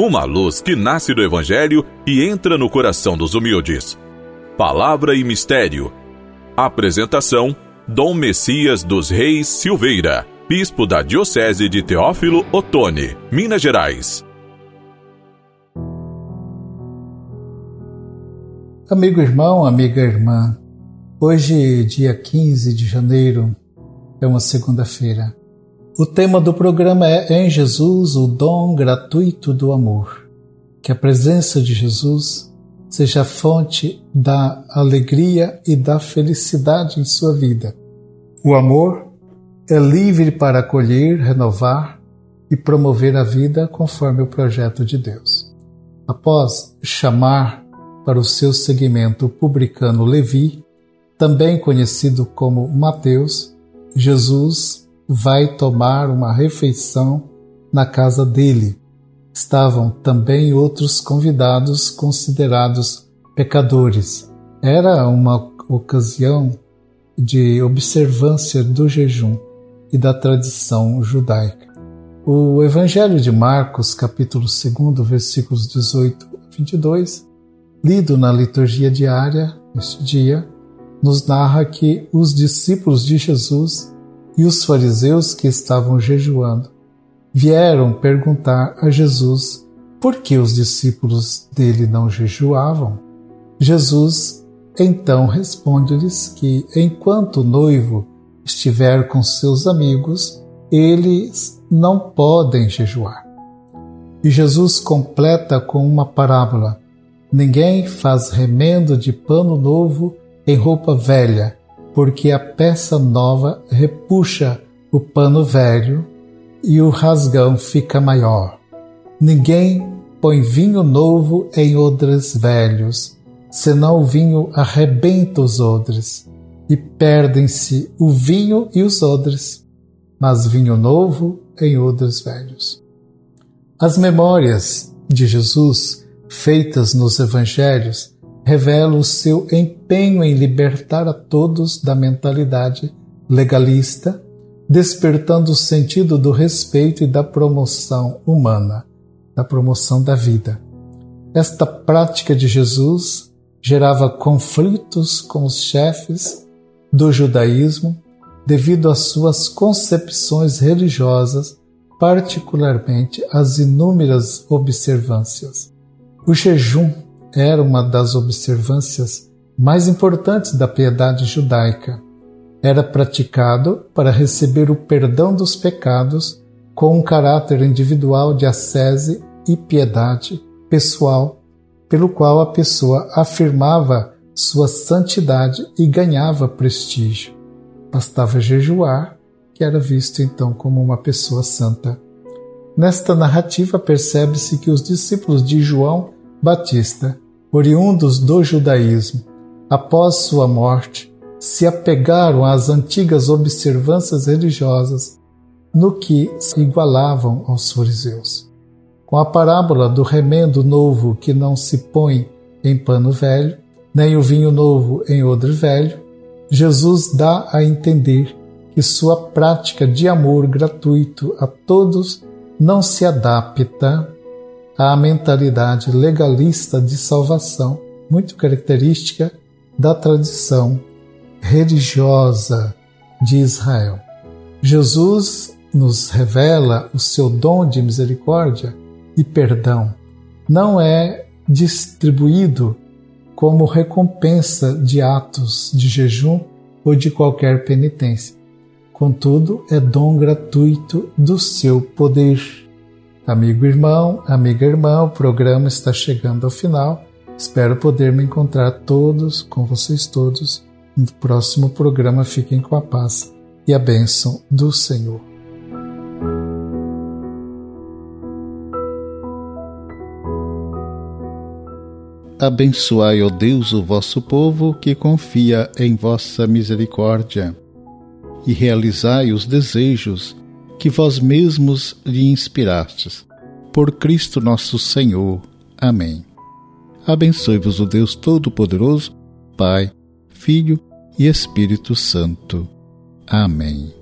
uma luz que nasce do Evangelho e entra no coração dos humildes. Palavra e Mistério. Apresentação: Dom Messias dos Reis Silveira, Bispo da Diocese de Teófilo Otoni, Minas Gerais. Amigo irmão, amiga irmã, hoje, dia 15 de janeiro, é uma segunda-feira. O tema do programa é Em Jesus, o dom gratuito do amor. Que a presença de Jesus seja a fonte da alegria e da felicidade em sua vida. O amor é livre para acolher, renovar e promover a vida conforme o projeto de Deus. Após chamar para o seu seguimento o publicano Levi, também conhecido como Mateus, Jesus vai tomar uma refeição na casa dele. Estavam também outros convidados considerados pecadores. Era uma ocasião de observância do jejum e da tradição judaica. O Evangelho de Marcos, capítulo 2, versículos 18 a 22, lido na liturgia diária neste dia, nos narra que os discípulos de Jesus e os fariseus que estavam jejuando vieram perguntar a Jesus por que os discípulos dele não jejuavam. Jesus então responde-lhes que enquanto o noivo estiver com seus amigos, eles não podem jejuar. E Jesus completa com uma parábola: Ninguém faz remendo de pano novo em roupa velha, porque a peça nova repuxa o pano velho e o rasgão fica maior. Ninguém põe vinho novo em odres velhos, senão o vinho arrebenta os odres, e perdem-se o vinho e os odres, mas vinho novo em odres velhos. As memórias de Jesus feitas nos evangelhos revela o seu empenho em libertar a todos da mentalidade legalista, despertando o sentido do respeito e da promoção humana, da promoção da vida. Esta prática de Jesus gerava conflitos com os chefes do judaísmo devido às suas concepções religiosas, particularmente as inúmeras observâncias. O jejum era uma das observâncias mais importantes da piedade judaica. Era praticado para receber o perdão dos pecados com um caráter individual de ascese e piedade pessoal, pelo qual a pessoa afirmava sua santidade e ganhava prestígio. Bastava jejuar, que era visto então como uma pessoa santa. Nesta narrativa percebe-se que os discípulos de João Batista, oriundos do judaísmo, após sua morte, se apegaram às antigas observâncias religiosas no que se igualavam aos fariseus. Com a parábola do remendo novo que não se põe em pano velho, nem o vinho novo em odre velho, Jesus dá a entender que sua prática de amor gratuito a todos não se adapta à mentalidade legalista de salvação, muito característica da tradição religiosa de Israel. Jesus nos revela o seu dom de misericórdia e perdão. Não é distribuído como recompensa de atos de jejum ou de qualquer penitência. Contudo, é dom gratuito do seu poder. Amigo irmão, amiga irmã, o programa está chegando ao final. Espero poder me encontrar todos, com vocês todos, no próximo programa. Fiquem com a paz e a bênção do Senhor. Abençoai, ó Deus, o vosso povo que confia em vossa misericórdia, e realizai os desejos que vós mesmos lhe inspirastes. Por Cristo nosso Senhor. Amém. Abençoe-vos o Deus Todo-Poderoso, Pai, Filho e Espírito Santo. Amém.